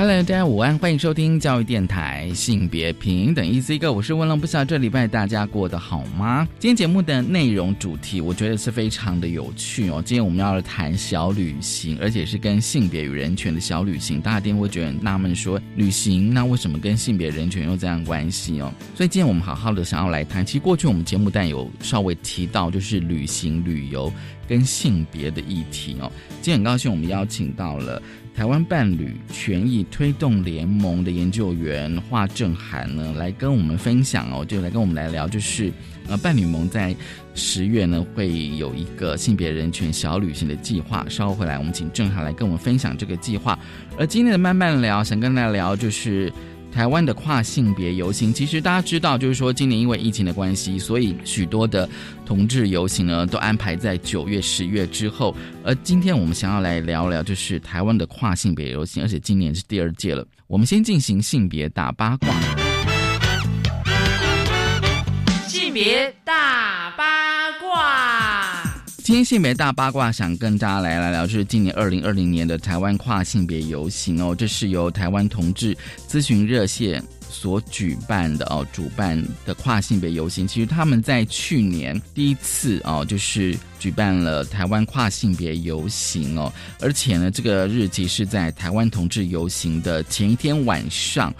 Hello，大家午安，欢迎收听教育电台性别平等 EC 哥我是温龙，不知道这礼拜大家过得好吗？今天节目的内容主题，我觉得是非常的有趣哦。今天我们要谈小旅行，而且是跟性别与人权的小旅行。大家一定会觉得纳闷，说旅行那为什么跟性别人权有这样关系哦？所以今天我们好好的想要来谈。其实过去我们节目但有稍微提到，就是旅行旅游跟性别的议题哦。今天很高兴我们邀请到了。台湾伴侣权益推动联盟的研究员华正涵呢，来跟我们分享哦，就来跟我们来聊，就是呃，伴侣盟在十月呢会有一个性别人权小旅行的计划。稍后回来，我们请正涵来跟我们分享这个计划。而今天的慢慢聊，想跟大家聊就是。台湾的跨性别游行，其实大家知道，就是说今年因为疫情的关系，所以许多的同志游行呢都安排在九月、十月之后。而今天我们想要来聊聊，就是台湾的跨性别游行，而且今年是第二届了。我们先进行性别大八卦。性别大八卦。今天性别大八卦，想跟大家来聊聊，就是今年二零二零年的台湾跨性别游行哦，这是由台湾同志咨询热线所举办的哦，主办的跨性别游行。其实他们在去年第一次哦，就是举办了台湾跨性别游行哦，而且呢，这个日期是在台湾同志游行的前一天晚上。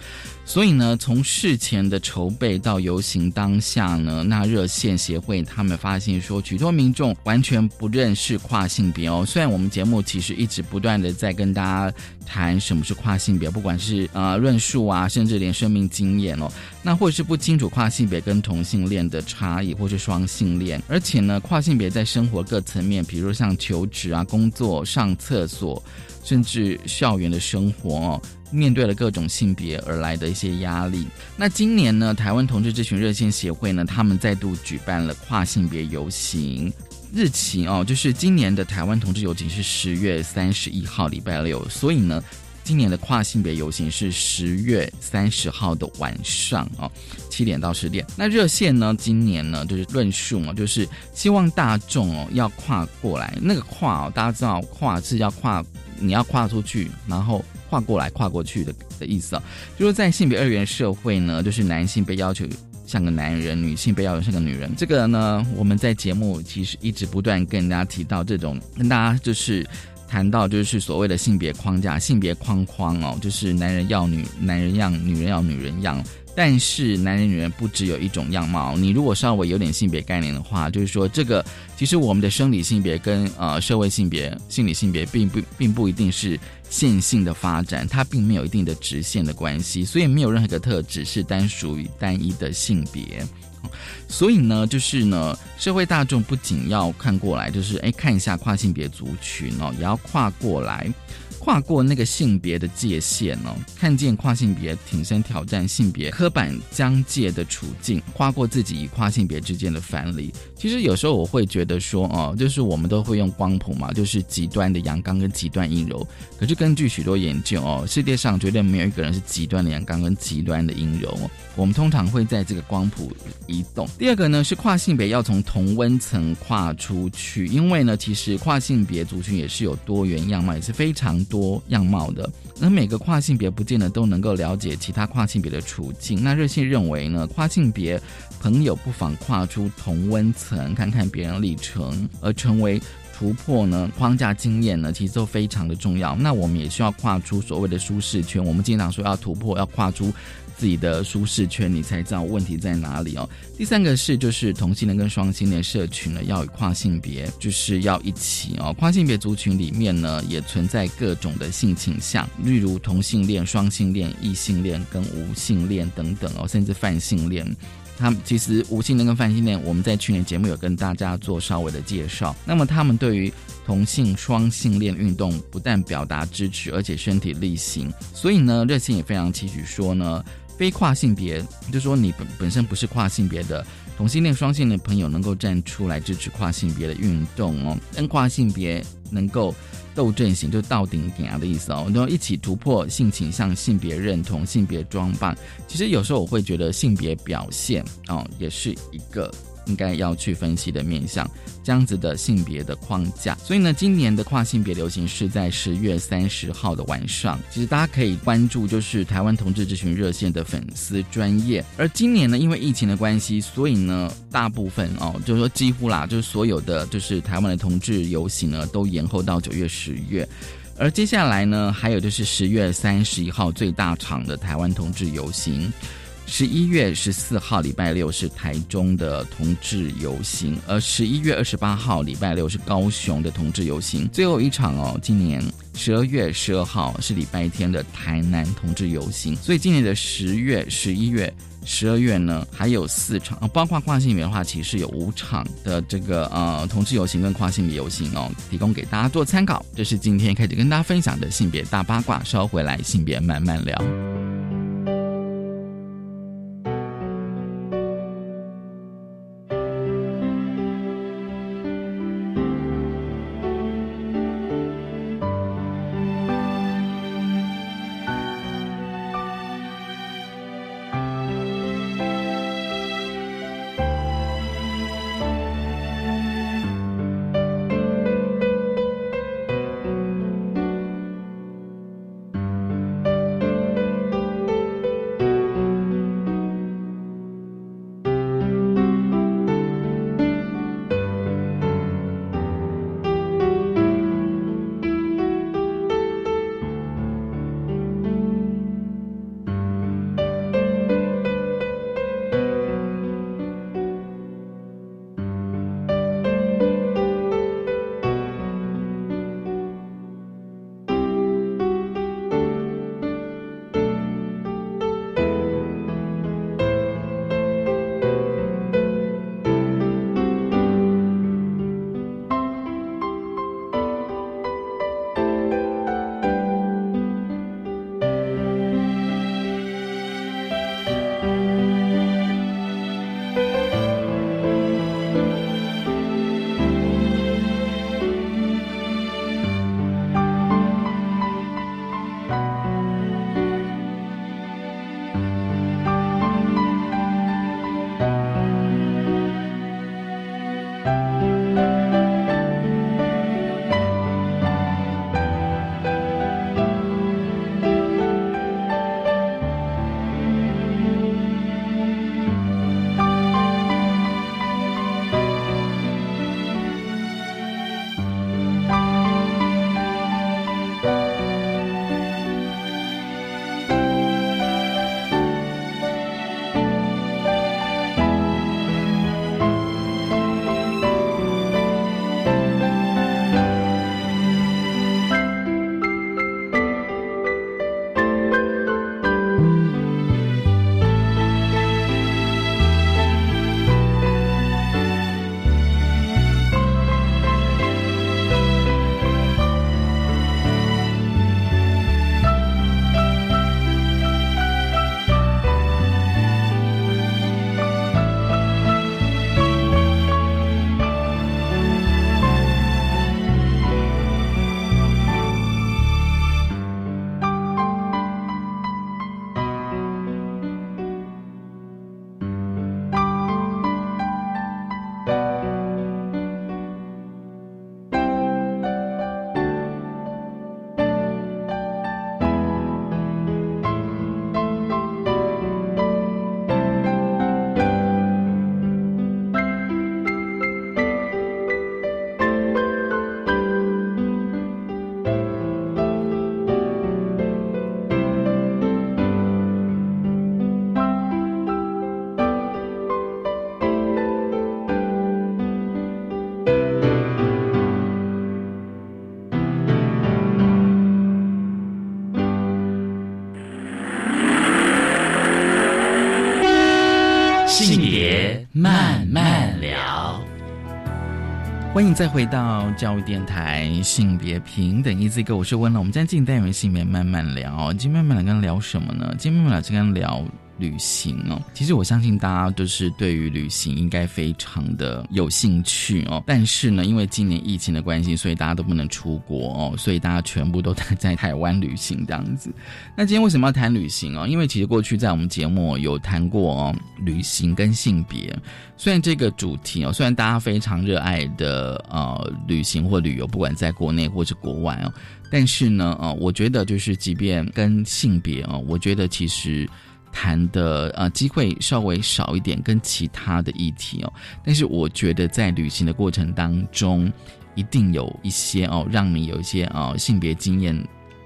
所以呢，从事前的筹备到游行当下呢，那热线协会他们发现说，许多民众完全不认识跨性别哦。虽然我们节目其实一直不断的在跟大家谈什么是跨性别，不管是呃论述啊，甚至连生命经验哦，那或者是不清楚跨性别跟同性恋的差异，或是双性恋，而且呢，跨性别在生活各层面，比如像求职啊、工作、上厕所，甚至校园的生活哦。面对了各种性别而来的一些压力。那今年呢，台湾同志咨询热线协会呢，他们再度举办了跨性别游行，日期哦，就是今年的台湾同志游行是十月三十一号礼拜六，所以呢，今年的跨性别游行是十月三十号的晚上哦，七点到十点。那热线呢，今年呢就是论述嘛，就是希望大众哦要跨过来，那个跨哦，大家知道跨是要跨，你要跨出去，然后。跨过来、跨过去的的意思啊，就是在性别二元社会呢，就是男性被要求像个男人，女性被要求像个女人。这个呢，我们在节目其实一直不断跟大家提到这种，跟大家就是谈到就是所谓的性别框架、性别框框哦，就是男人要女男人样，女人要女人样。但是男人女人不只有一种样貌，你如果稍微有点性别概念的话，就是说这个其实我们的生理性别跟呃社会性别、心理性别并不并不一定是线性的发展，它并没有一定的直线的关系，所以没有任何一个特质是单属于单一的性别。所以呢，就是呢，社会大众不仅要看过来，就是哎看一下跨性别族群哦，也要跨过来。跨过那个性别的界限哦，看见跨性别挺身挑战性别刻板疆界的处境，跨过自己与跨性别之间的藩篱。其实有时候我会觉得说，哦，就是我们都会用光谱嘛，就是极端的阳刚跟极端阴柔。可是根据许多研究哦，世界上绝对没有一个人是极端的阳刚跟极端的阴柔哦。我们通常会在这个光谱移动。第二个呢是跨性别要从同温层跨出去，因为呢，其实跨性别族群也是有多元样貌，也是非常。多样貌的，那每个跨性别不见得都能够了解其他跨性别的处境。那热线认为呢，跨性别朋友不妨跨出同温层，看看别人历程，而成为突破呢框架经验呢，其实都非常的重要。那我们也需要跨出所谓的舒适圈。我们经常说要突破，要跨出。自己的舒适圈，你才知道问题在哪里哦。第三个是，就是同性恋跟双性恋社群呢，要与跨性别就是要一起哦。跨性别族群里面呢，也存在各种的性倾向，例如同性恋、双性恋、异性恋跟无性恋等等哦，甚至泛性恋。他们其实无性恋跟泛性恋，我们在去年节目有跟大家做稍微的介绍。那么他们对于同性双性恋运动不但表达支持，而且身体力行。所以呢，热线也非常期许说呢。非跨性别，就说你本本身不是跨性别的同性恋、双性恋的朋友，能够站出来支持跨性别的运动哦，跟跨性别能够斗阵型，就到顶点啊的意思哦，然后一起突破性倾向、性别认同、性别装扮。其实有时候我会觉得性别表现哦，也是一个。应该要去分析的面向，这样子的性别的框架。所以呢，今年的跨性别流行是在十月三十号的晚上。其实大家可以关注，就是台湾同志咨询热线的粉丝专业。而今年呢，因为疫情的关系，所以呢，大部分哦，就是说几乎啦，就是所有的就是台湾的同志游行呢，都延后到九月、十月。而接下来呢，还有就是十月三十一号最大场的台湾同志游行。十一月十四号礼拜六是台中的同志游行，而十一月二十八号礼拜六是高雄的同志游行。最后一场哦，今年十二月十二号是礼拜天的台南同志游行。所以今年的十月、十一月、十二月呢，还有四场啊，包括跨性别的话，其实有五场的这个呃同志游行跟跨性别游行哦，提供给大家做参考。这是今天开始跟大家分享的性别大八卦，稍回来性别慢慢聊。欢迎再回到教育电台性别平等一字哥我是温乐。我们今天进单元性别慢慢聊，今天慢慢聊跟聊什么呢？今天慢慢聊就跟聊旅行哦。其实我相信大家都是对于旅行应该非常的有兴趣哦。但是呢，因为今年疫情的关系，所以大家都不能出国哦，所以大家全部都待在台湾旅行这样子。那今天为什么要谈旅行哦？因为其实过去在我们节目有谈过哦，旅行跟性别。虽然这个主题哦，虽然大家非常热爱的呃旅行或旅游，不管在国内或是国外哦，但是呢，呃，我觉得就是即便跟性别哦，我觉得其实谈的呃机会稍微少一点，跟其他的议题哦，但是我觉得在旅行的过程当中，一定有一些哦，让你有一些啊性别经验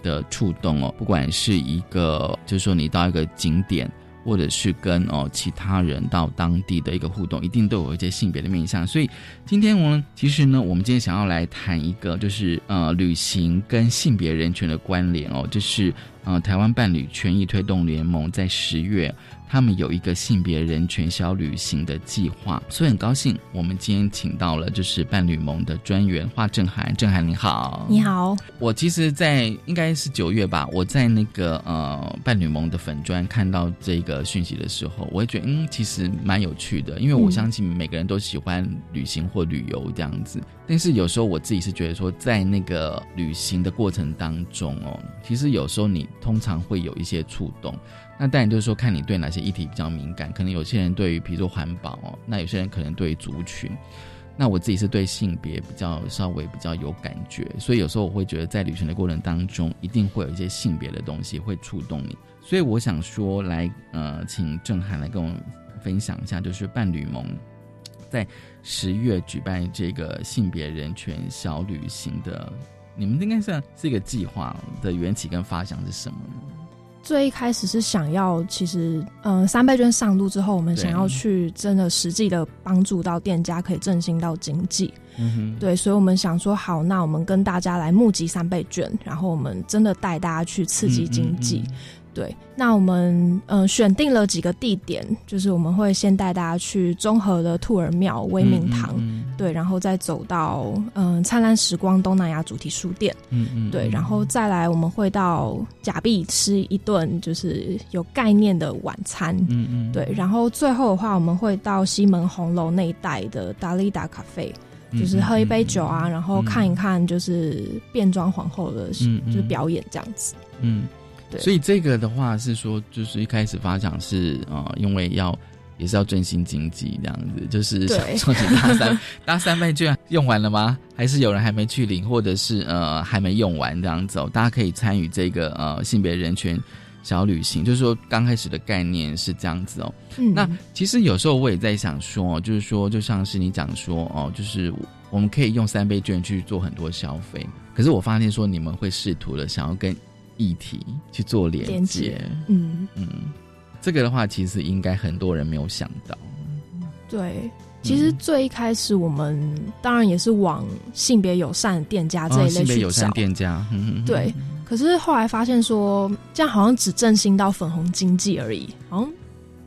的触动哦，不管是一个就是说你到一个景点。或者是跟哦其他人到当地的一个互动，一定都有一些性别的面向。所以今天我们其实呢，我们今天想要来谈一个，就是呃旅行跟性别人权的关联哦，就是呃台湾伴侣权益推动联盟在十月。他们有一个性别人权小旅行的计划，所以很高兴，我们今天请到了就是伴侣盟的专员华正涵。正涵你好，你好。我其实，在应该是九月吧，我在那个呃伴侣盟的粉专看到这个讯息的时候，我会觉得嗯，其实蛮有趣的，因为我相信每个人都喜欢旅行或旅游这样子。但是有时候我自己是觉得说，在那个旅行的过程当中哦，其实有时候你通常会有一些触动。那当然就是说，看你对哪些议题比较敏感。可能有些人对于，比如说环保哦，那有些人可能对于族群。那我自己是对性别比较稍微比较有感觉，所以有时候我会觉得，在旅行的过程当中，一定会有一些性别的东西会触动你。所以我想说，来呃，请郑涵来跟我分享一下，就是伴侣盟在十月举办这个性别人权小旅行的，你们应该算是一个计划的缘起跟发想是什么呢？最一开始是想要，其实，嗯，三倍券上路之后，我们想要去真的实际的帮助到店家，可以振兴到经济。嗯对，所以我们想说，好，那我们跟大家来募集三倍券，然后我们真的带大家去刺激经济。对，那我们嗯选定了几个地点，就是我们会先带大家去中和的兔儿庙、威明堂，对，然后再走到嗯灿烂时光东南亚主题书店，嗯嗯，对，然后再来我们会到假币吃一顿就是有概念的晚餐，嗯嗯，对，然后最后的话我们会到西门红楼那一带的达利达咖啡，就是喝一杯酒啊，然后看一看就是变装皇后的就是表演这样子，嗯。所以这个的话是说，就是一开始发奖是啊，因为要也是要振兴经济这样子，就是想说你大三 大三倍券用完了吗？还是有人还没去领，或者是呃还没用完这样子哦？大家可以参与这个呃性别人权小旅行，就是说刚开始的概念是这样子哦。那其实有时候我也在想说，就是说就像是你讲说哦，就是我们可以用三倍券去做很多消费，可是我发现说你们会试图的想要跟。议题去做连接，嗯嗯，这个的话，其实应该很多人没有想到。对，其实最一开始我们当然也是往性别友善店家这一类去找店家，对。可是后来发现说，这样好像只振兴到粉红经济而已，好像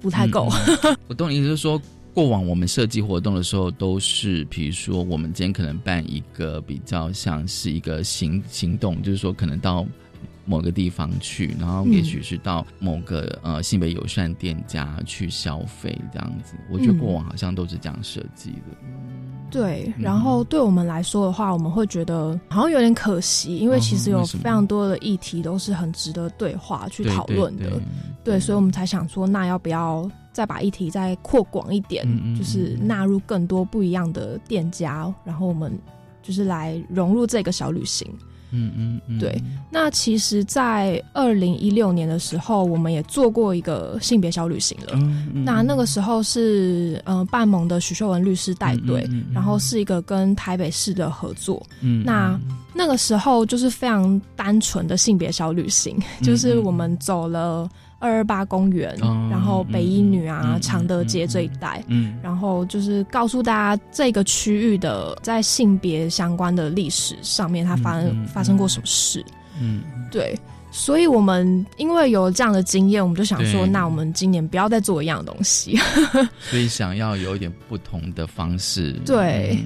不太够。我懂你意思，是说过往我们设计活动的时候，都是比如说我们今天可能办一个比较像是一个行行动，就是说可能到。某个地方去，然后也许是到某个呃性别友善店家去消费这样子。我觉得过往好像都是这样设计的。对，然后对我们来说的话，我们会觉得好像有点可惜，因为其实有非常多的议题都是很值得对话去讨论的。对，所以我们才想说，那要不要再把议题再扩广一点，就是纳入更多不一样的店家，然后我们就是来融入这个小旅行。嗯嗯，对。那其实，在二零一六年的时候，我们也做过一个性别小旅行了。那那个时候是呃，半盟的许秀文律师带队，然后是一个跟台北市的合作。那那个时候就是非常单纯的性别小旅行，就是我们走了。二二八公园，然后北一女啊，常德街这一带，嗯，然后就是告诉大家这个区域的在性别相关的历史上面，它发生发生过什么事，嗯，对，所以我们因为有这样的经验，我们就想说，那我们今年不要再做一样的东西，所以想要有一点不同的方式，对。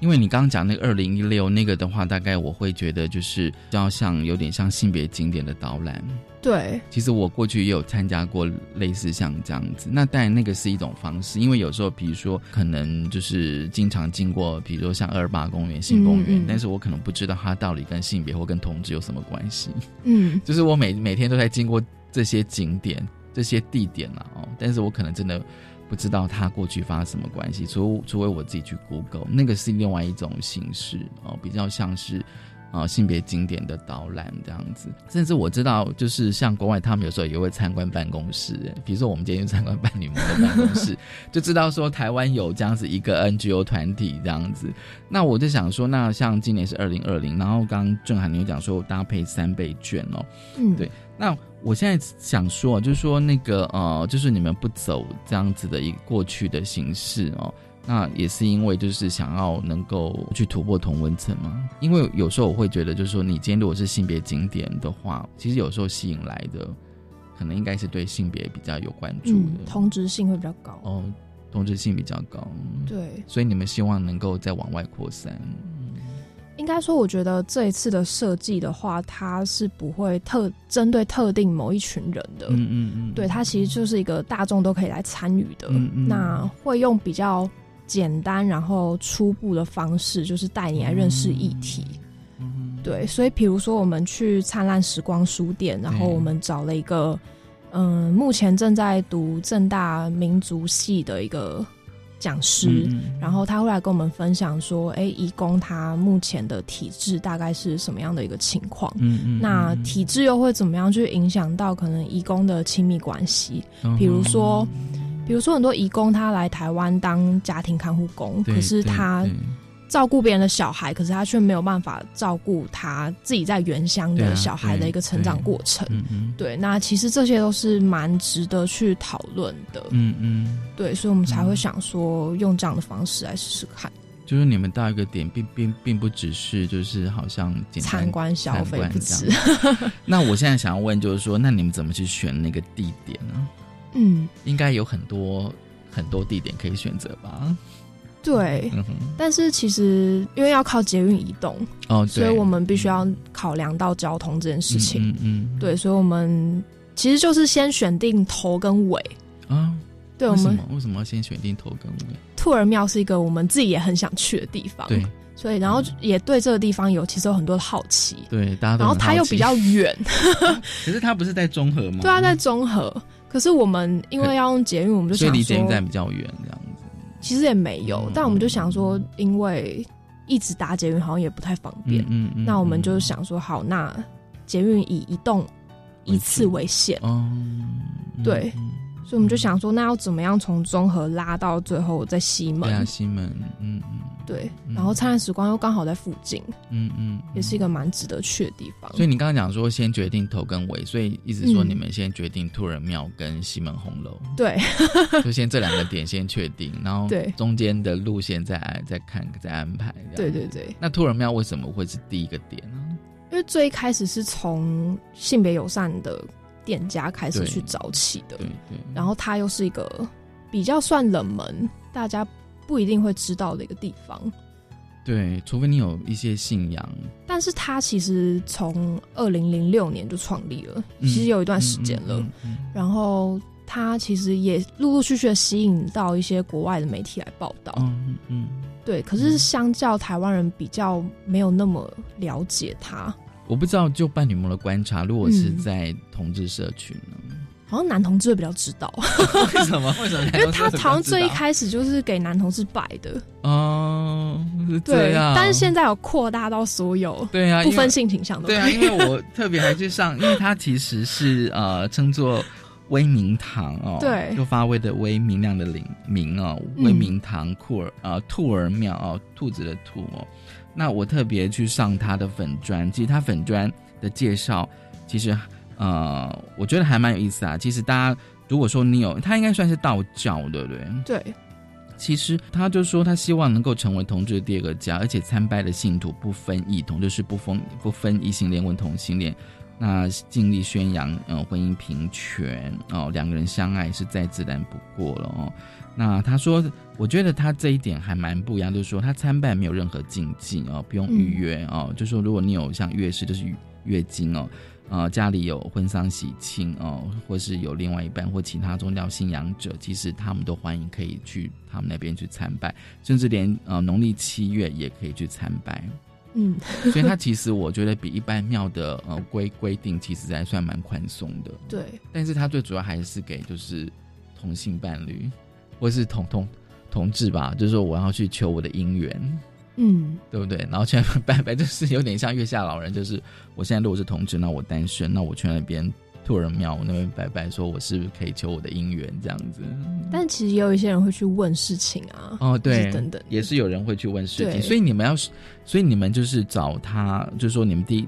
因为你刚刚讲那个二零一六那个的话，大概我会觉得就是要像有点像性别景点的导览。对，其实我过去也有参加过类似像这样子。那当然那个是一种方式，因为有时候比如说可能就是经常经过，比如说像二八公园、新公园，但是我可能不知道它到底跟性别或跟同志有什么关系。嗯，就是我每每天都在经过这些景点、这些地点了哦，但是我可能真的。不知道他过去发生什么关系，除除非我自己去 Google，那个是另外一种形式哦，比较像是啊性别经典的导览这样子。甚至我知道，就是像国外他们有时候也会参观办公室，比如说我们今天去参观伴侣们的办公室，就知道说台湾有这样子一个 NGO 团体这样子。那我就想说，那像今年是二零二零，然后刚刚郑涵你有讲说搭配三倍券哦，嗯，对，那。我现在想说，就是说那个呃，就是你们不走这样子的一个过去的形式哦，那也是因为就是想要能够去突破同温层嘛。因为有时候我会觉得，就是说你今天如果是性别景点的话，其实有时候吸引来的可能应该是对性别比较有关注的，同质性会比较高哦，同质性比较高，对，所以你们希望能够再往外扩散。应该说，我觉得这一次的设计的话，它是不会特针对特定某一群人的。嗯嗯嗯，对，它其实就是一个大众都可以来参与的。那会用比较简单然后初步的方式，就是带你来认识议题。嗯，对。所以，比如说我们去灿烂时光书店，然后我们找了一个，嗯，目前正在读正大民族系的一个。讲师，然后他会来跟我们分享说：“哎，义工他目前的体质大概是什么样的一个情况？嗯嗯，那体质又会怎么样去影响到可能义工的亲密关系？比如说，比如说很多义工他来台湾当家庭看护工，可是他。”照顾别人的小孩，可是他却没有办法照顾他自己在原乡的小孩的一个成长过程。对，那其实这些都是蛮值得去讨论的。嗯嗯，对，所以我们才会想说用这样的方式来试试看。就是你们到一个点，并并并不只是就是好像参观消费不止。那我现在想要问，就是说，那你们怎么去选那个地点呢？嗯，应该有很多很多地点可以选择吧。对，但是其实因为要靠捷运移动哦，所以我们必须要考量到交通这件事情。嗯嗯，对，所以我们其实就是先选定头跟尾啊。对，我们为什么要先选定头跟尾？兔儿庙是一个我们自己也很想去的地方，对，所以然后也对这个地方有其实有很多的好奇，对，大家都。然后它又比较远，可是它不是在中和吗？对啊，在中和。可是我们因为要用捷运，我们就想离捷运站比较远，这样子。其实也没有，但我们就想说，因为一直搭捷运好像也不太方便，嗯嗯，那我们就想说，好，那捷运以移动一次为限，对。所以我们就想说，那要怎么样从中和拉到最后在西门？对啊，西门，嗯嗯，对。然后灿烂时光又刚好在附近，嗯嗯，也是一个蛮值得去的地方。所以你刚刚讲说先决定头跟尾，所以意思说你们先决定兔人庙跟西门红楼，对，就先这两个点先确定，然后对中间的路线再再看再安排。对对对。那兔人庙为什么会是第一个点呢？因为最一开始是从性别友善的。店家开始去找起的，对对，然后它又是一个比较算冷门，大家不一定会知道的一个地方。对，除非你有一些信仰。但是它其实从二零零六年就创立了，其实有一段时间了。然后它其实也陆陆续续的吸引到一些国外的媒体来报道。嗯嗯，对。可是相较台湾人比较没有那么了解它。我不知道，就伴侣们的观察，如果是在同志社群呢？好像男同志会比较知道。为什么？为什么？因为他好像最一开始就是给男同志摆的。哦，对啊。但是现在有扩大到所有，对啊，不分性倾向的。对啊，因为我特别还去上，因为他其实是呃称作威明堂哦，对，就发威的威，明亮的明明哦，威明堂库尔啊，兔儿庙哦，兔子的兔哦。那我特别去上他的粉砖，其实他粉砖的介绍，其实呃，我觉得还蛮有意思啊。其实大家如果说你有，他应该算是道教，对不对？对。其实他就说他希望能够成为同志的第二个家，而且参拜的信徒不分异同，就是不分不分异性恋或同性恋，那尽力宣扬呃婚姻平权哦，两个人相爱是再自然不过了哦。那他说，我觉得他这一点还蛮不一样，就是说他参拜没有任何禁忌哦，不用预约哦，就说如果你有像月事，就是月经哦。呃，家里有婚丧喜庆哦，或是有另外一半或其他宗教信仰者，其实他们都欢迎可以去他们那边去参拜，甚至连呃农历七月也可以去参拜。嗯，所以它其实我觉得比一般庙的呃规规定其实还算蛮宽松的。对，但是它最主要还是给就是同性伴侣或是同同同志吧，就是说我要去求我的姻缘。嗯，对不对？然后去拜拜，就是有点像月下老人，就是我现在如果是同志，那我单身，那我去那边兔人庙我那边拜拜，说我是不是可以求我的姻缘这样子？但其实也有一些人会去问事情啊，哦，对，等等，也是有人会去问事情。所以你们要，所以你们就是找他，就是说你们第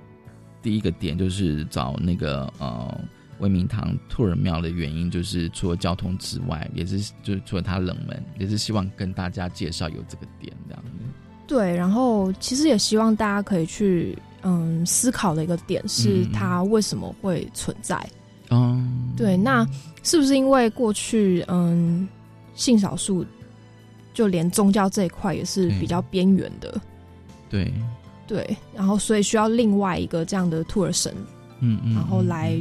第一个点就是找那个呃威明堂兔人庙的原因，就是除了交通之外，也是就是除了它冷门，也是希望跟大家介绍有这个点这样子。对，然后其实也希望大家可以去嗯思考的一个点是它为什么会存在。嗯，对，那是不是因为过去嗯性少数就连宗教这一块也是比较边缘的？对对，然后所以需要另外一个这样的兔儿神，嗯嗯，然后来。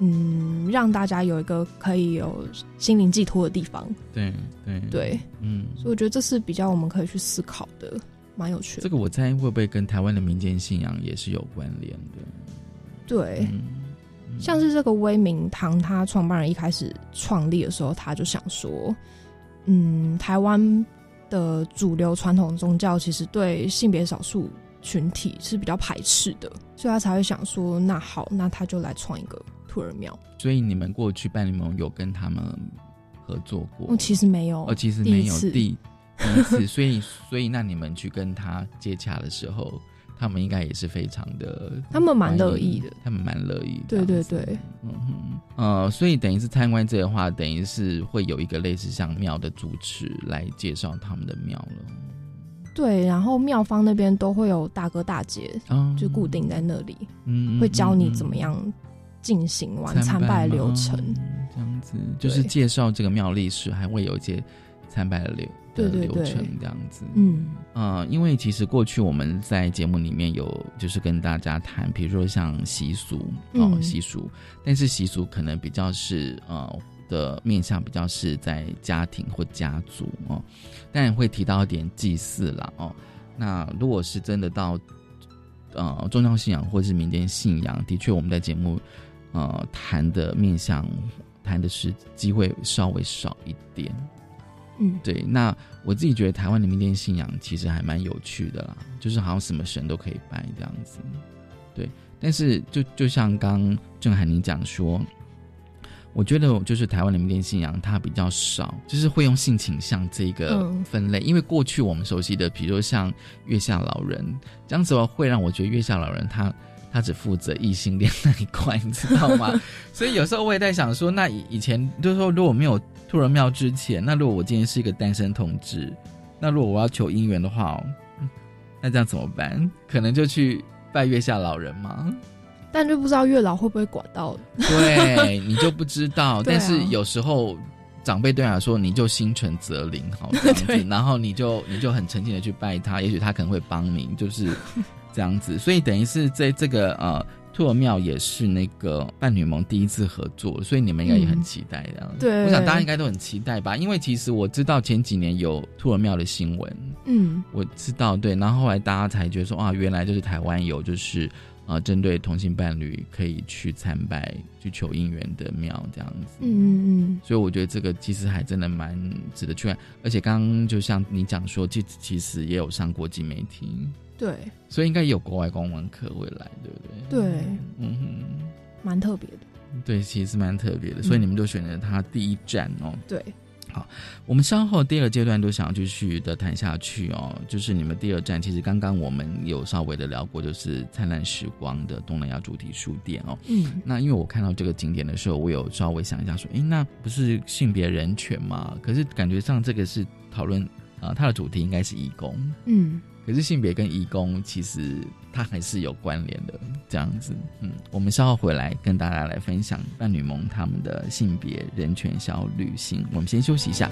嗯，让大家有一个可以有心灵寄托的地方。对对对，嗯，所以我觉得这是比较我们可以去思考的，蛮有趣的。这个我猜会不会跟台湾的民间信仰也是有关联的？对，像是这个威明堂，他创办人一开始创立的时候，他就想说，嗯，台湾的主流传统宗教其实对性别少数群体是比较排斥的，所以他才会想说，那好，那他就来创一个。兔儿庙，所以你们过去办联盟有跟他们合作过？哦，其实没有，哦，其实没有第第一次，所以 所以那你们去跟他接洽的时候，他们应该也是非常的，他们蛮乐意的，他们蛮乐意，对对对，嗯哼，呃，所以等于是参观这的话，等于是会有一个类似像庙的主持来介绍他们的庙了，对，然后庙方那边都会有大哥大姐，就固定在那里，嗯，会教你怎么样。进行完参拜流程，这样子就是介绍这个庙历史，还会有一些参拜的流的流程，这样子。嗯呃，因为其实过去我们在节目里面有就是跟大家谈，比如说像习俗哦习俗，但是习俗可能比较是呃的面向比较是在家庭或家族哦，当然会提到一点祭祀啦哦。那如果是真的到呃宗教信仰或是民间信仰，的确我们在节目。呃，谈的面向，谈的是机会稍微少一点，嗯，对。那我自己觉得台湾的民间信仰其实还蛮有趣的啦，就是好像什么神都可以拜这样子，对。但是就就像刚郑海宁讲说，我觉得就是台湾的民间信仰它比较少，就是会用性倾向这个分类，因为过去我们熟悉的，比如说像月下老人这样子，会让我觉得月下老人他。他只负责异性恋那一块，你知道吗？所以有时候我也在想说，那以以前就是说，如果没有兔人庙之前，那如果我今天是一个单身同志，那如果我要求姻缘的话，那这样怎么办？可能就去拜月下老人吗？但就不知道月老会不会管到。对你就不知道。但是有时候长辈对他说，你就心存则灵，好这样子，然后你就你就很诚心的去拜他，也许他可能会帮你，就是。这样子，所以等于是在这个呃兔儿庙也是那个伴侣盟第一次合作，所以你们应该也很期待这样。对，我想大家应该都很期待吧，因为其实我知道前几年有兔儿庙的新闻，嗯，我知道对，然后后来大家才觉得说啊，原来就是台湾有就是啊针对同性伴侣可以去参拜去求姻缘的庙这样子，嗯嗯嗯，所以我觉得这个其实还真的蛮值得去看，而且刚刚就像你讲说，其其实也有上国际媒体。对，所以应该有国外公文课会来，对不对？对，嗯哼，蛮特别的。对，其实蛮特别的，所以你们就选择它第一站哦。对，好，我们稍后第二阶段都想要继续的谈下去哦。就是你们第二站，其实刚刚我们有稍微的聊过，就是灿烂时光的东南亚主题书店哦。嗯，那因为我看到这个景点的时候，我有稍微想一下说，哎，那不是性别人权吗？可是感觉上这个是讨论。啊，它的主题应该是义工，嗯，可是性别跟义工其实它还是有关联的，这样子，嗯，我们稍后回来跟大家来分享伴侣盟他们的性别人权小旅行，我们先休息一下。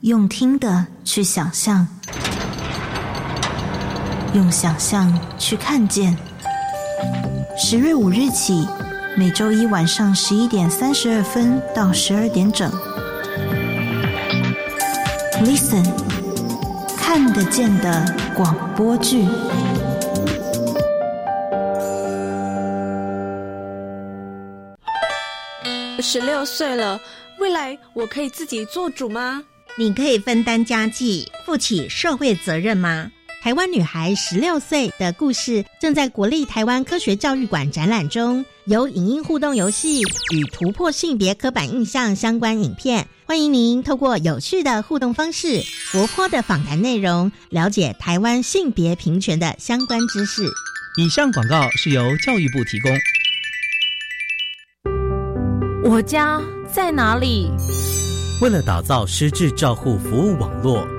用听的去想象，用想象去看见。十月五日起，每周一晚上十一点三十二分到十二点整，Listen，看得见的广播剧。十六岁了，未来我可以自己做主吗？你可以分担家计，负起社会责任吗？台湾女孩十六岁的故事正在国立台湾科学教育馆展览中，由影音互动游戏与突破性别刻板印象相关影片，欢迎您透过有趣的互动方式、活泼的访谈内容，了解台湾性别平权的相关知识。以上广告是由教育部提供。我家在哪里？为了打造失智照护服务网络，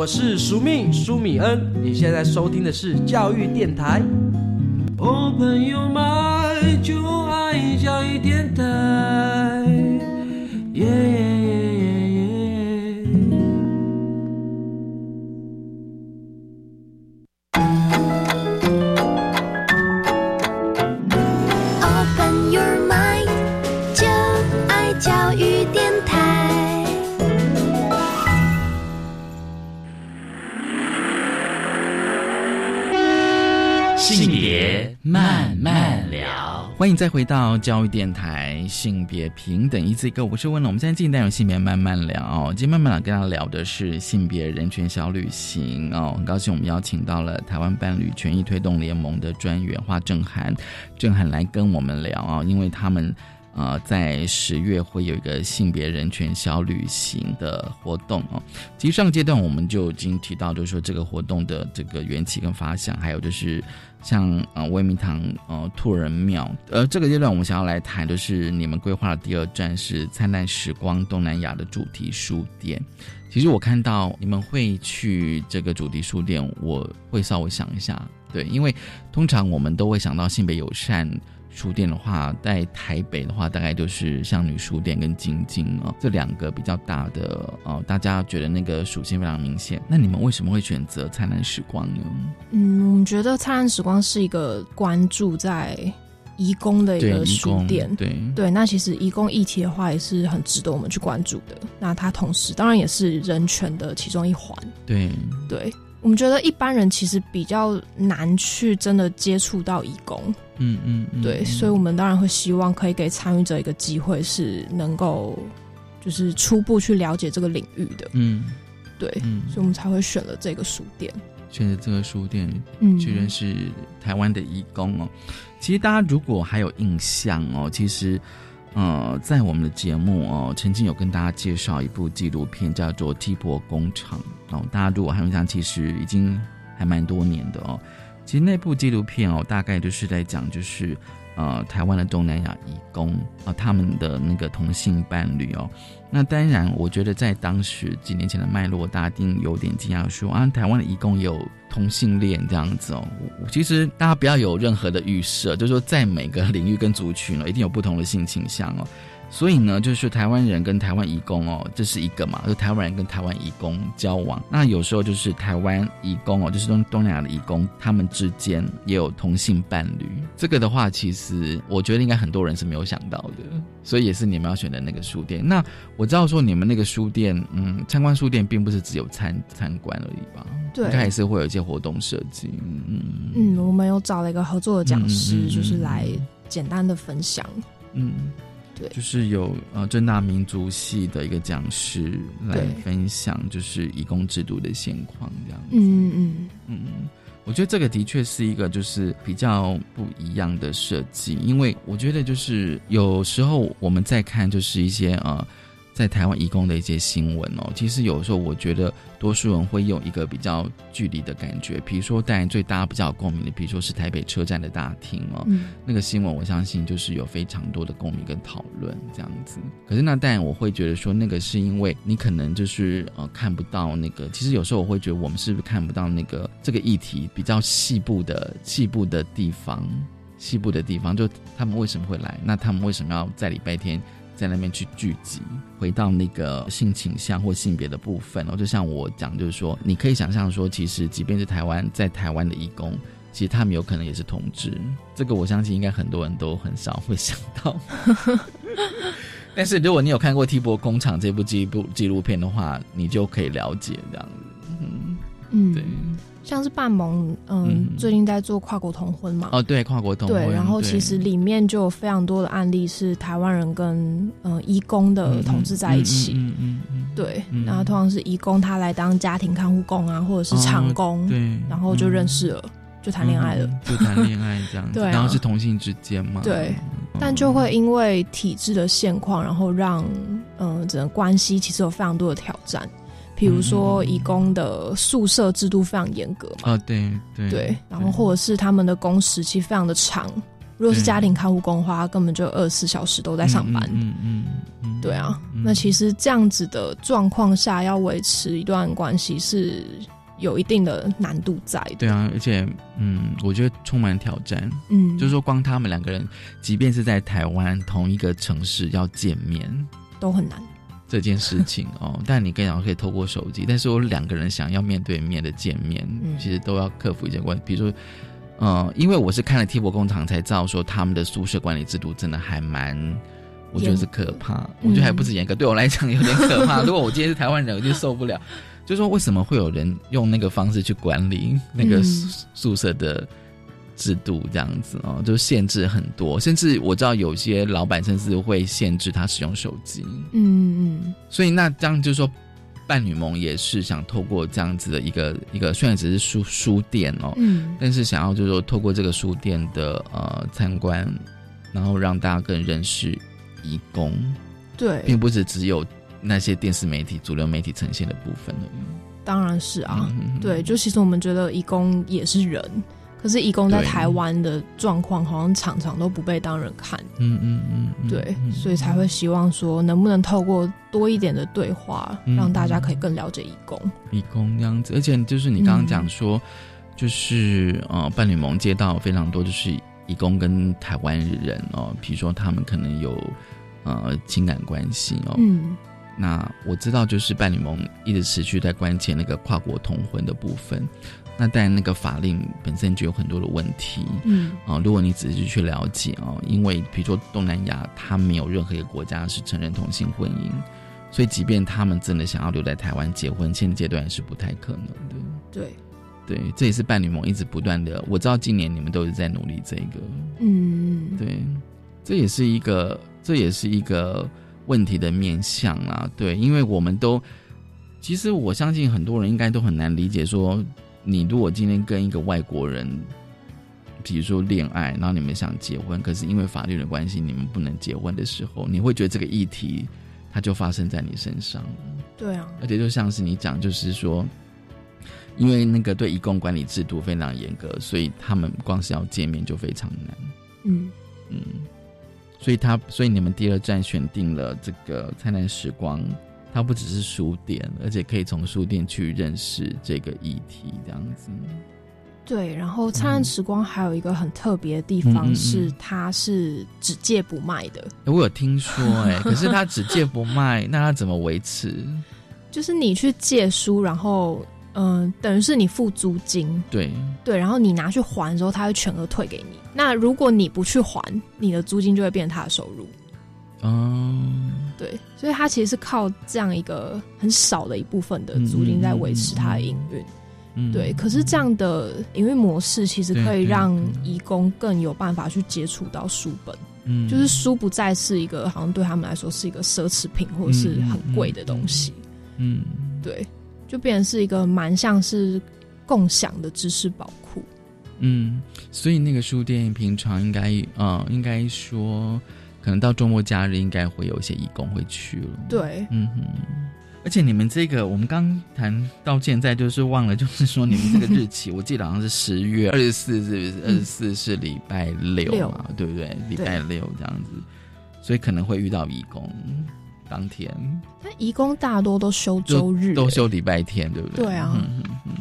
我是苏密苏米恩，你现在收听的是教育电台。哦，朋友们，就爱教育电台。耶慢聊，欢迎再回到教育电台性别平等一字一个，我是温龙。我们现在进行单元性别慢慢聊，今天慢慢聊跟大家聊的是性别人权小旅行哦，很高兴我们邀请到了台湾伴侣权益推动联盟的专员华正涵，正涵来跟我们聊啊，因为他们。呃，在十月会有一个性别人权小旅行的活动哦。其实上阶段我们就已经提到，就是说这个活动的这个缘起跟发想，还有就是像呃威明堂呃兔人庙。呃，这个阶段我们想要来谈的是你们规划的第二站是灿烂时光东南亚的主题书店。其实我看到你们会去这个主题书店，我会稍微想一下，对，因为通常我们都会想到性别友善。书店的话，在台北的话，大概就是像女书店跟晶晶哦这两个比较大的哦，大家觉得那个属性非常明显。那你们为什么会选择灿烂时光呢？嗯，我们觉得灿烂时光是一个关注在移工的一个书店，对对。那其实移工议题的话，也是很值得我们去关注的。那它同时当然也是人权的其中一环，对对。我们觉得一般人其实比较难去真的接触到义工，嗯嗯，对，所以我们当然会希望可以给参与者一个机会，是能够就是初步去了解这个领域的，嗯，对，所以我们才会选了这个书店，选择这个书店，嗯，去认识台湾的义工哦。其实大家如果还有印象哦，其实。呃，在我们的节目哦，曾经有跟大家介绍一部纪录片，叫做《T 博工厂》哦。大家如果还印象，其实已经还蛮多年的哦。其实那部纪录片哦，大概就是在讲，就是呃，台湾的东南亚义工啊，他们的那个同性伴侣哦。那当然，我觉得在当时几年前的脉络，大家一定有点惊讶，说啊，台湾的义工有同性恋这样子哦。其实大家不要有任何的预设，就是说在每个领域跟族群呢，一定有不同的性倾向哦。所以呢，就是台湾人跟台湾移工哦，这是一个嘛，就台湾人跟台湾移工交往。那有时候就是台湾移工哦，就是东东南亚的移工，他们之间也有同性伴侣。这个的话，其实我觉得应该很多人是没有想到的。所以也是你们要选的那个书店。那我知道说你们那个书店，嗯，参观书店并不是只有参参观而已吧？对，应该也是会有一些活动设计。嗯嗯，我们有找了一个合作的讲师，就是来简单的分享。嗯，对，就是有呃正大民族系的一个讲师来分享，就是义工制度的现况这样子。嗯嗯嗯。我觉得这个的确是一个就是比较不一样的设计，因为我觉得就是有时候我们在看就是一些呃。在台湾移工的一些新闻哦，其实有时候我觉得多数人会用一个比较距离的感觉，比如说当然最大家比较有共鸣的，比如说是台北车站的大厅哦，那个新闻我相信就是有非常多的共鸣跟讨论这样子。可是那当然我会觉得说那个是因为你可能就是呃看不到那个，其实有时候我会觉得我们是不是看不到那个这个议题比较细部的细部的地方，细部的地方就他们为什么会来？那他们为什么要在礼拜天？在那边去聚集，回到那个性倾向或性别的部分哦，就像我讲，就是说，你可以想象说，其实即便是台湾，在台湾的义工，其实他们有可能也是同志，这个我相信应该很多人都很少会想到。但是如果你有看过《T 波工厂》这部纪录纪录片的话，你就可以了解这样子。嗯嗯，对。像是半盟，嗯，最近在做跨国同婚嘛？哦，对，跨国同婚。对，然后其实里面就有非常多的案例是台湾人跟嗯义工的同志在一起。嗯嗯嗯。对，然后通常是义工他来当家庭看护工啊，或者是长工，对，然后就认识了，就谈恋爱了，就谈恋爱这样子。对，然后是同性之间嘛？对。但就会因为体制的现况，然后让嗯整个关系其实有非常多的挑战。比如说，义工的宿舍制度非常严格嘛？啊，对对对，然后或者是他们的工时期非常的长。如果是家庭看护工的话，根本就二十四小时都在上班。嗯嗯，对啊。那其实这样子的状况下，要维持一段关系是有一定的难度在的。对啊，而且嗯，我觉得充满挑战。嗯，就是说，光他们两个人，即便是在台湾同一个城市要见面，都很难。这件事情 哦，但你跟讲可以透过手机，但是我两个人想要面对面的见面，其实都要克服一些关系。比如说，嗯，因为我是看了 T 博工厂才知道说他们的宿舍管理制度真的还蛮，我觉得是可怕。我觉得还不止严格，对我来讲有点可怕。如果我今天是台湾人，我就受不了。就说为什么会有人用那个方式去管理那个宿舍的？制度这样子哦，就限制很多，甚至我知道有些老板甚至会限制他使用手机。嗯嗯，所以那这样就是说，伴侣盟也是想透过这样子的一个一个，虽然只是书书店哦，嗯，但是想要就是说透过这个书店的呃参观，然后让大家更认识义工。对，并不是只有那些电视媒体、主流媒体呈现的部分而已。当然是啊，对，就其实我们觉得义工也是人。可是义工在台湾的状况好像常常都不被当人看，嗯嗯嗯，对，所以才会希望说能不能透过多一点的对话，让大家可以更了解义工。义工这样子，而且就是你刚刚讲说，就是呃，伴侣盟接到非常多就是义工跟台湾人哦，比如说他们可能有呃情感关系哦，嗯，那我知道就是伴侣盟一直持续在关切那个跨国同婚的部分。那但，那个法令本身就有很多的问题。嗯啊，如果你仔细去了解啊，因为比如说东南亚，它没有任何一个国家是承认同性婚姻，所以即便他们真的想要留在台湾结婚，现阶段是不太可能的。对，对，这也是伴侣盟一直不断的。我知道今年你们都是在努力这个。嗯，对，这也是一个，这也是一个问题的面向啊。对，因为我们都，其实我相信很多人应该都很难理解说。你如果今天跟一个外国人，比如说恋爱，然后你们想结婚，可是因为法律的关系，你们不能结婚的时候，你会觉得这个议题它就发生在你身上。对啊，而且就像是你讲，就是说，因为那个对移工管理制度非常严格，所以他们光是要见面就非常难。嗯嗯，所以他所以你们第二站选定了这个灿烂时光。它不只是书店，而且可以从书店去认识这个议题，这样子。对，然后灿烂时光还有一个很特别的地方是，它是只借不卖的。我有听说，哎，可是它只借不卖，那它怎么维持？就是你去借书，然后嗯，等于是你付租金，对对，然后你拿去还之后，他会全额退给你。那如果你不去还，你的租金就会变成他的收入。哦，对，所以他其实是靠这样一个很少的一部分的租金在维持他的营运。嗯，对。可是这样的营运模式其实可以让义工更有办法去接触到书本。嗯，就是书不再是一个好像对他们来说是一个奢侈品或者是很贵的东西。嗯，对，就变成是一个蛮像是共享的知识宝库。嗯，所以那个书店平常应该呃，应该说。可能到周末假日应该会有一些义工会去了。对，嗯哼。而且你们这个，我们刚谈到现在，就是忘了，就是说你们这个日期，我记得好像是十月 二十四，是不是？二十四是礼拜六嘛，对不对？礼拜六这样子，所以可能会遇到义工当天。那义工大多都休周日，都休礼拜天，对不对？对啊。嗯嗯。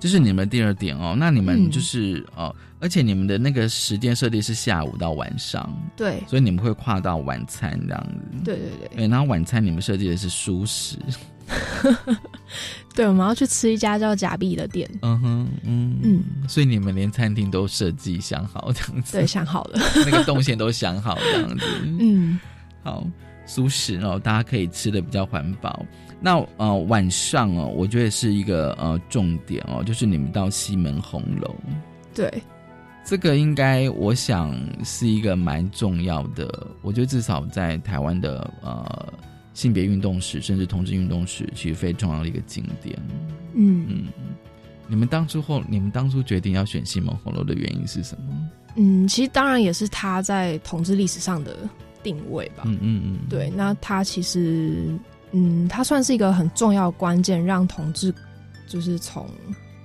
这是你们第二点哦，那你们就是哦。而且你们的那个时间设定是下午到晚上，对，所以你们会跨到晚餐这样子。对对对。对，然后晚餐你们设计的是舒食。对，我们要去吃一家叫假币的店。嗯哼，嗯嗯。所以你们连餐厅都设计想好这样子。对，想好了。那个动线都想好这样子。嗯，好，素食哦，大家可以吃的比较环保。那呃，晚上哦，我觉得是一个呃重点哦，就是你们到西门红楼。对。这个应该，我想是一个蛮重要的。我觉得至少在台湾的呃性别运动史，甚至同志运动史，其实非常重要的一个景点。嗯嗯，你们当初后，你们当初决定要选西门红楼的原因是什么？嗯，其实当然也是他在同志历史上的定位吧。嗯嗯嗯，对，那他其实嗯，他算是一个很重要关键，让同志就是从。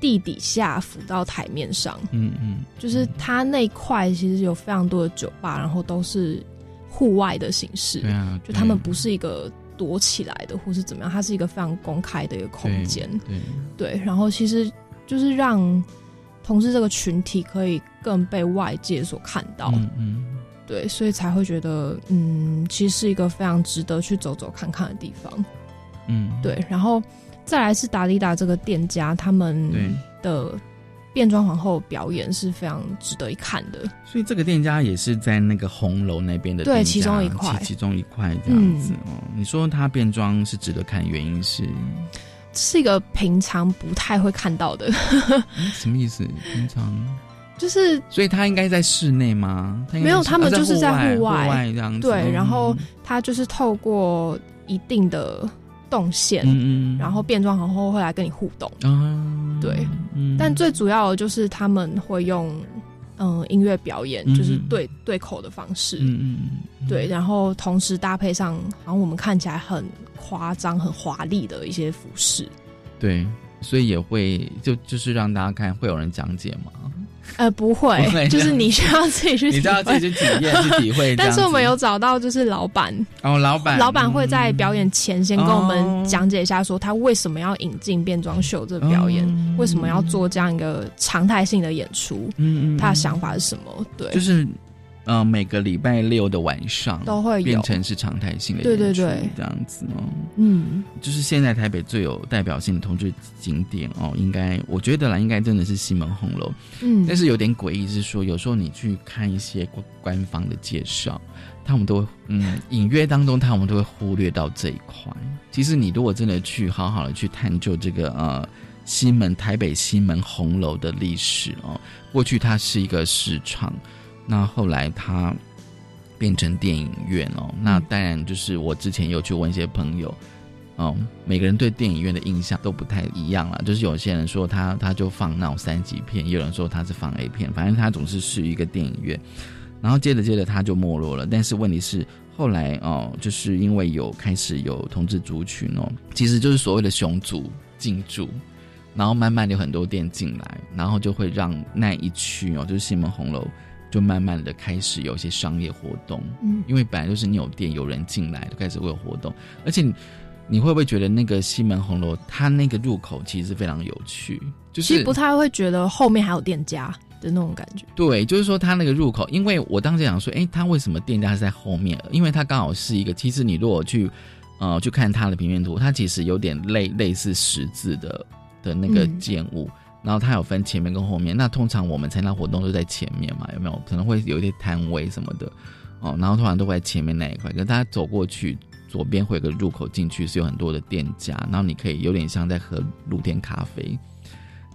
地底下浮到台面上，嗯嗯，就是它那块其实有非常多的酒吧，然后都是户外的形式，对啊，就他们不是一个躲起来的或是怎么样，它是一个非常公开的一个空间，对对，然后其实就是让同志这个群体可以更被外界所看到，嗯嗯，对，所以才会觉得，嗯，其实是一个非常值得去走走看看的地方，嗯，对，然后。再来是达利达这个店家，他们的变装皇后表演是非常值得一看的。所以这个店家也是在那个红楼那边的对其中一块，其中一块这样子哦。你说他变装是值得看，原因是是一个平常不太会看到的。什么意思？平常就是所以他应该在室内吗？没有，他们就是在户外这样子。对，然后他就是透过一定的。动线，嗯嗯，然后变装皇后会来跟你互动，啊，对，但最主要的就是他们会用嗯音乐表演，就是对对口的方式，嗯嗯，对，然后同时搭配上，好像我们看起来很夸张、很华丽的一些服饰，对，所以也会就就是让大家看，会有人讲解吗？呃，不会，就是你需要自己去，你自己去体验、去体会。但是我们有找到，就是老板哦，老板，老板会在表演前先跟我们讲解一下，说他为什么要引进变装秀这个表演，为什么要做这样一个常态性的演出，嗯嗯，他的想法是什么？对，就是。呃，每个礼拜六的晚上都会变成是常态性的对对对这样子哦。嗯，就是现在台北最有代表性的同志景点哦，应该我觉得啦，应该真的是西门红楼。嗯，但是有点诡异是说，有时候你去看一些官方的介绍，他们都会嗯隐约当中，他们都会忽略到这一块。其实你如果真的去好好的去探究这个呃西门台北西门红楼的历史哦，过去它是一个市场。那后来它变成电影院哦，那当然就是我之前有去问一些朋友，哦，每个人对电影院的印象都不太一样了。就是有些人说他他就放那种三级片，也有人说他是放 A 片，反正他总是是一个电影院。然后接着接着他就没落了。但是问题是后来哦，就是因为有开始有同志族群哦，其实就是所谓的雄族进驻，然后慢慢有很多店进来，然后就会让那一区哦，就是西门红楼。就慢慢的开始有一些商业活动，嗯，因为本来就是你有店有人进来，就开始会有活动，而且你会不会觉得那个西门红楼它那个入口其实非常有趣，就是其实不太会觉得后面还有店家的那种感觉。对，就是说它那个入口，因为我当时想说，哎，它为什么店家是在后面？因为它刚好是一个，其实你如果去呃去看它的平面图，它其实有点类类似十字的的那个建物。然后它有分前面跟后面，那通常我们参加活动都在前面嘛，有没有？可能会有一些摊位什么的，哦，然后通常都会在前面那一块，可是他走过去，左边会有个入口进去，是有很多的店家，然后你可以有点像在喝露天咖啡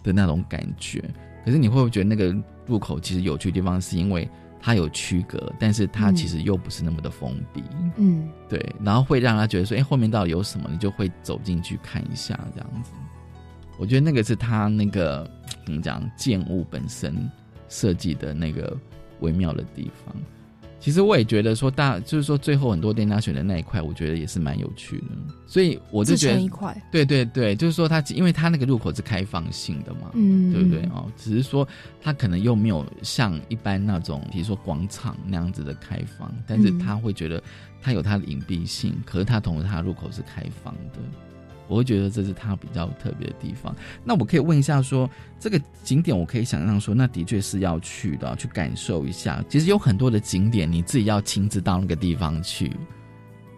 的那种感觉。可是你会不会觉得那个入口其实有趣的地方，是因为它有区隔，但是它其实又不是那么的封闭。嗯，对，然后会让他觉得说，哎，后面到底有什么？你就会走进去看一下，这样子。我觉得那个是他那个 怎么讲建物本身设计的那个微妙的地方。其实我也觉得说大，就是说最后很多店家选的那一块，我觉得也是蛮有趣的。所以我就觉得一块，对对对，就是说它，因为它那个入口是开放性的嘛，嗯，对不对哦？只是说它可能又没有像一般那种，比如说广场那样子的开放，但是他会觉得它有它的隐蔽性，可是它同时它入口是开放的。我会觉得这是它比较特别的地方。那我可以问一下，说这个景点，我可以想象说，那的确是要去的，去感受一下。其实有很多的景点，你自己要亲自到那个地方去，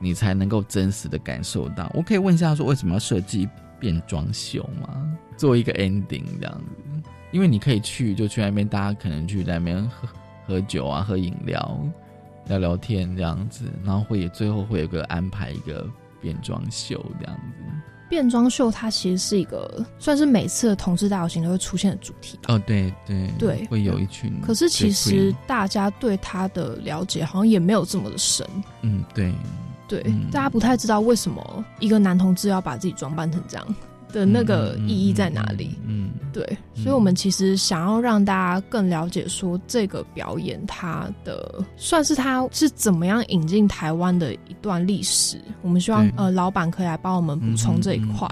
你才能够真实的感受到。我可以问一下，说为什么要设计变装秀吗？做一个 ending 这样子？因为你可以去，就去那边，大家可能去那边喝喝酒啊，喝饮料，聊聊天这样子，然后会最后会有个安排一个变装秀这样子。变装秀它其实是一个算是每次的同志大游行都会出现的主题哦，对对对，会有一群。可是其实大家对他的了解好像也没有这么的深。嗯，对对，大家不太知道为什么一个男同志要把自己装扮成这样。的那个意义在哪里？嗯，对，所以，我们其实想要让大家更了解，说这个表演它的算是它是怎么样引进台湾的一段历史。我们希望呃，老板可以来帮我们补充这一块。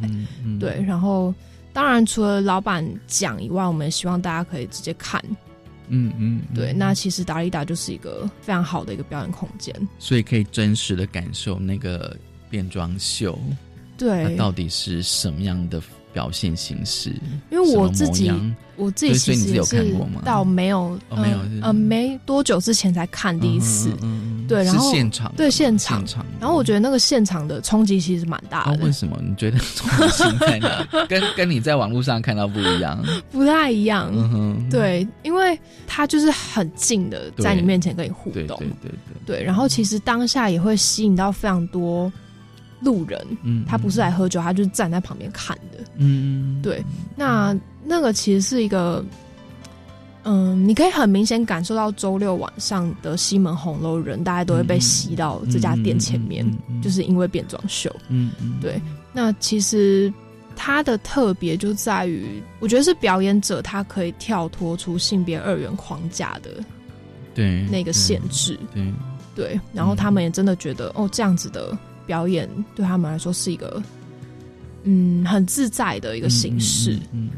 对，然后当然除了老板讲以外，我们也希望大家可以直接看。嗯嗯，对，那其实达利达就是一个非常好的一个表演空间，所以可以真实的感受那个变装秀。对，到底是什么样的表现形式？因为我自己，我自己其实有看过吗？倒没有，没有，呃，没多久之前才看第一次。对，然后现场，对现场，然后我觉得那个现场的冲击其实蛮大的。为什么？你觉得冲击在哪？跟跟你在网络上看到不一样？不太一样。对，因为他就是很近的在你面前跟你互动，对对对对。然后其实当下也会吸引到非常多。路人，嗯，他不是来喝酒，他就是站在旁边看的，嗯，对。那那个其实是一个，嗯，你可以很明显感受到周六晚上的西门红楼人，大家都会被吸到这家店前面，就是因为变装秀，嗯嗯，对。那其实它的特别就在于，我觉得是表演者他可以跳脱出性别二元框架的，对那个限制，对对。然后他们也真的觉得，哦，这样子的。表演对他们来说是一个，嗯，很自在的一个形式，嗯，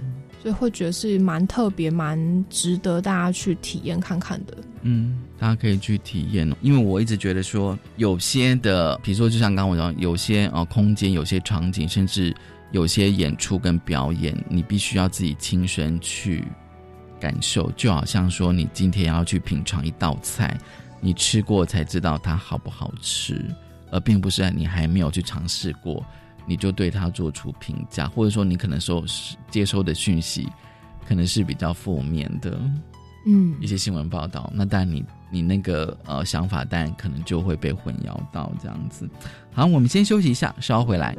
所以会觉得是蛮特别、蛮值得大家去体验看看的。嗯，大家可以去体验哦。因为我一直觉得说，有些的，比如说，就像刚刚我讲，有些呃空间、有些场景，甚至有些演出跟表演，你必须要自己亲身去感受。就好像说，你今天要去品尝一道菜，你吃过才知道它好不好吃。而并不是你还没有去尝试过，你就对他做出评价，或者说你可能收接收的讯息，可能是比较负面的，嗯，一些新闻报道，那但你你那个呃想法，但可能就会被混淆到这样子。好，我们先休息一下，稍后回来。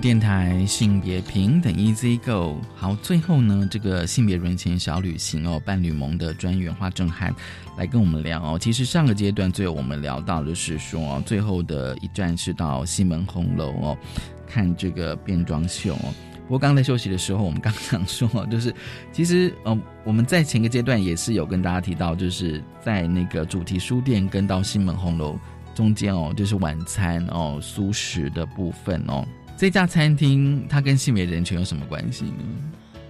电台性别平等 Easy Go。好，最后呢，这个性别人前小旅行哦，伴侣盟的专员花正涵来跟我们聊哦。其实上个阶段最后我们聊到的是说哦，最后的一站是到西门红楼哦，看这个变装秀哦。不过刚在休息的时候，我们刚想说，就是其实呃，我们在前个阶段也是有跟大家提到，就是在那个主题书店跟到西门红楼中间哦，就是晚餐哦，素食的部分哦。这家餐厅它跟性别人权有什么关系呢？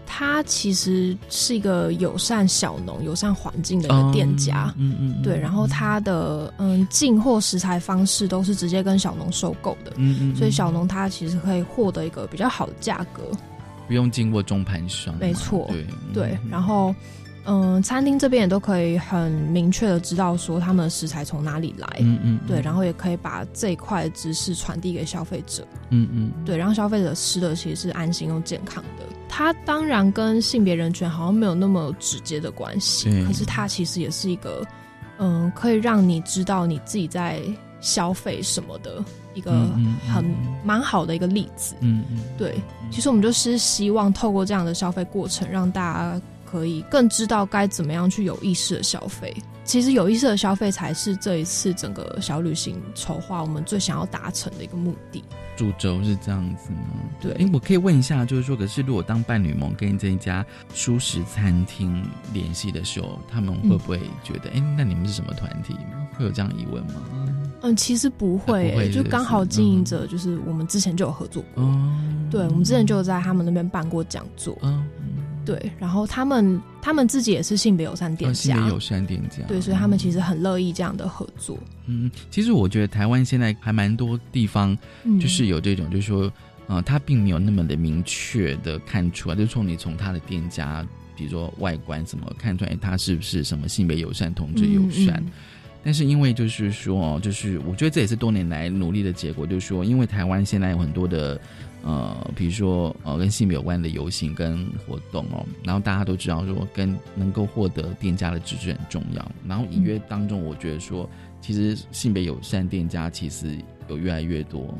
它其实是一个友善小农、友善环境的一个店家，嗯嗯，对。然后它的嗯进货食材方式都是直接跟小农收购的，嗯嗯，所以小农他其实可以获得一个比较好的价格，不用经过中盘商，没错，对对。然后。嗯，餐厅这边也都可以很明确的知道说他们的食材从哪里来，嗯嗯，对，然后也可以把这一块知识传递给消费者，嗯嗯，对，让消费者吃的其实是安心又健康的。它当然跟性别人权好像没有那么直接的关系，可是它其实也是一个，嗯，可以让你知道你自己在消费什么的一个很蛮好的一个例子，嗯嗯，对，其实我们就是希望透过这样的消费过程，让大家。可以更知道该怎么样去有意识的消费。其实有意识的消费才是这一次整个小旅行筹划我们最想要达成的一个目的。主轴是这样子吗？对。哎，我可以问一下，就是说，可是如果当伴侣盟跟这一家舒食餐厅联系的时候，他们会不会觉得，哎，那你们是什么团体？会有这样疑问吗？嗯，其实不会，就刚好经营者就是我们之前就有合作过，对，我们之前就有在他们那边办过讲座。嗯。对，然后他们他们自己也是性别友善店家，性别友善店家，对，所以他们其实很乐意这样的合作。嗯，其实我觉得台湾现在还蛮多地方，就是有这种，就是说，呃，他并没有那么的明确的看出来，就从你从他的店家，比如说外观怎么看出来，他是不是什么性别友善、同志友善。但是因为就是说，就是我觉得这也是多年来努力的结果，就是说，因为台湾现在有很多的。呃，比如说呃，跟性别有关的游行跟活动哦，然后大家都知道说，跟能够获得店家的支持很重要。然后隐约当中，我觉得说，其实性别友善店家其实有越来越多。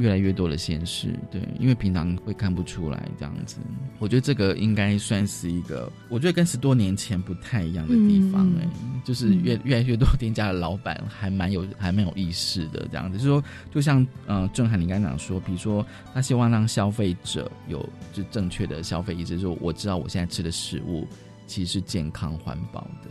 越来越多的现实，对，因为平常会看不出来这样子。我觉得这个应该算是一个，我觉得跟十多年前不太一样的地方哎，就是越越来越多店家的老板还蛮有还蛮有意识的这样子，就说就像嗯，郑涵你刚才讲说，比如说他希望让消费者有就正确的消费意识，说我知道我现在吃的食物其实是健康环保的，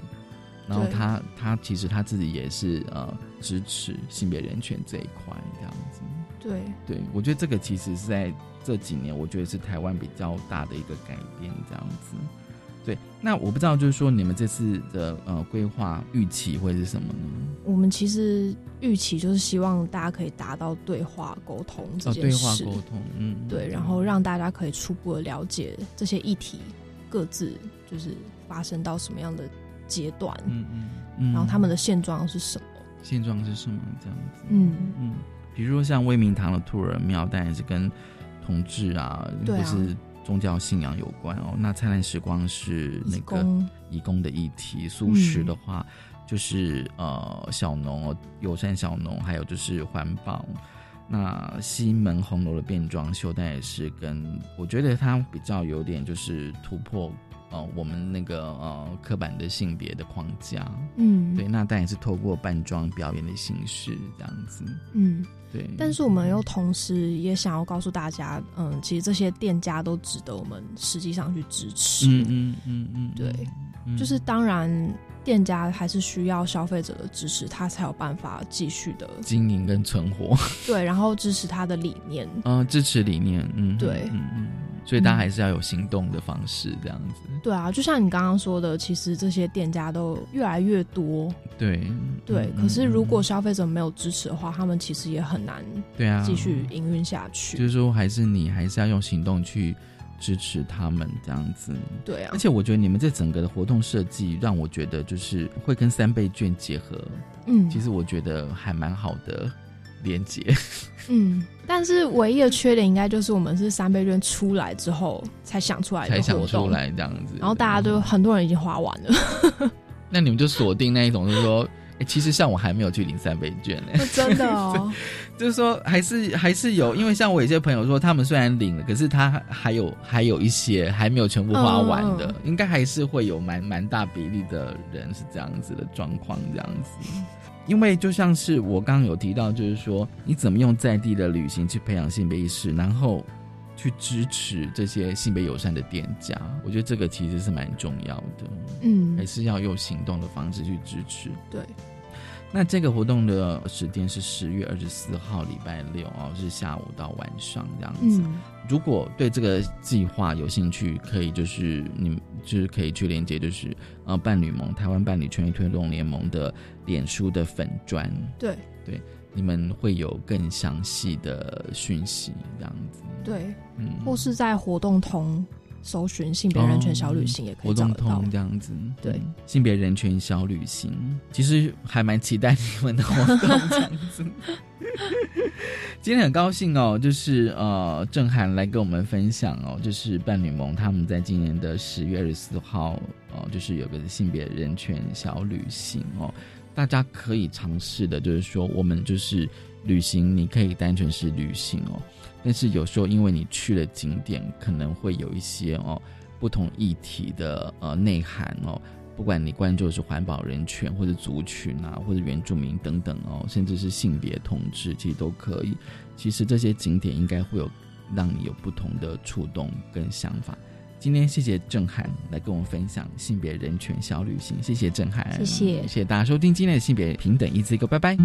然后他他其实他自己也是呃支持性别人权这一块这样子。对对，我觉得这个其实是在这几年，我觉得是台湾比较大的一个改变，这样子。对，那我不知道，就是说你们这次的呃规划预期会是什么呢？我们其实预期就是希望大家可以达到对话沟通这件事，对话沟通，嗯，对，然后让大家可以初步的了解这些议题各自就是发生到什么样的阶段，嗯嗯，然后他们的现状是什么？现状是什么？这样子，嗯嗯。比如说像威明堂的兔儿庙，当然是跟同志啊，或是宗教信仰有关哦。那灿烂时光是那个义工的议题，素食的话就是呃小农友善小农，还有就是环保。那西门红楼的变装秀，但也是跟我觉得它比较有点就是突破。呃，我们那个呃刻板的性别的框架，嗯，对，那当然是透过扮装表演的形式这样子，嗯，对。但是我们又同时也想要告诉大家，嗯，其实这些店家都值得我们实际上去支持，嗯嗯嗯嗯，对，就是当然店家还是需要消费者的支持，他才有办法继续的经营跟存活，对，然后支持他的理念，嗯，支持理念，嗯，对，嗯嗯。所以大家还是要有行动的方式，这样子。对啊，就像你刚刚说的，其实这些店家都越来越多。对对，可是如果消费者没有支持的话，他们其实也很难对啊继续营运下去。就是说，还是你还是要用行动去支持他们这样子。对啊，而且我觉得你们这整个的活动设计，让我觉得就是会跟三倍券结合。嗯，其实我觉得还蛮好的。连接，嗯，但是唯一的缺点应该就是我们是三倍券出来之后才想出来才想出，来这样子，然后大家都很多人已经花完了。那你们就锁定那一种，就是说其实像我还没有去领三倍券呢，真的哦。就是说，还是还是有，因为像我有些朋友说，他们虽然领了，可是他还有还有一些还没有全部花完的，应该还是会有蛮蛮大比例的人是这样子的状况，这样子。因为就像是我刚刚有提到，就是说你怎么用在地的旅行去培养性别意识，然后去支持这些性别友善的店家，我觉得这个其实是蛮重要的。嗯，还是要用行动的方式去支持。对。那这个活动的时间是十月二十四号，礼拜六哦，是下午到晚上这样子。如果对这个计划有兴趣，可以就是你就是可以去连接，就是呃伴侣盟台湾伴侣权益推动联盟的脸书的粉砖。对对，你们会有更详细的讯息这样子。对，嗯，或是在活动通。搜寻性别人权小旅行也可以找到这样子，对性别人权小旅行，其实还蛮期待你们的活动这样子。今天很高兴哦，就是呃，郑涵来跟我们分享哦，就是伴侣盟他们在今年的十月二十四号哦，就是有个性别人权小旅行哦，大家可以尝试的，就是说我们就是旅行，你可以单纯是旅行哦。但是有时候，因为你去了景点，可能会有一些哦不同议题的呃内涵哦。不管你关注的是环保、人权，或者族群啊，或者原住民等等哦，甚至是性别同志，其实都可以。其实这些景点应该会有让你有不同的触动跟想法。今天谢谢郑涵来跟我们分享性别人权小旅行，谢谢郑涵，谢谢，谢谢大家收听今天的性别平等一字一个，拜拜。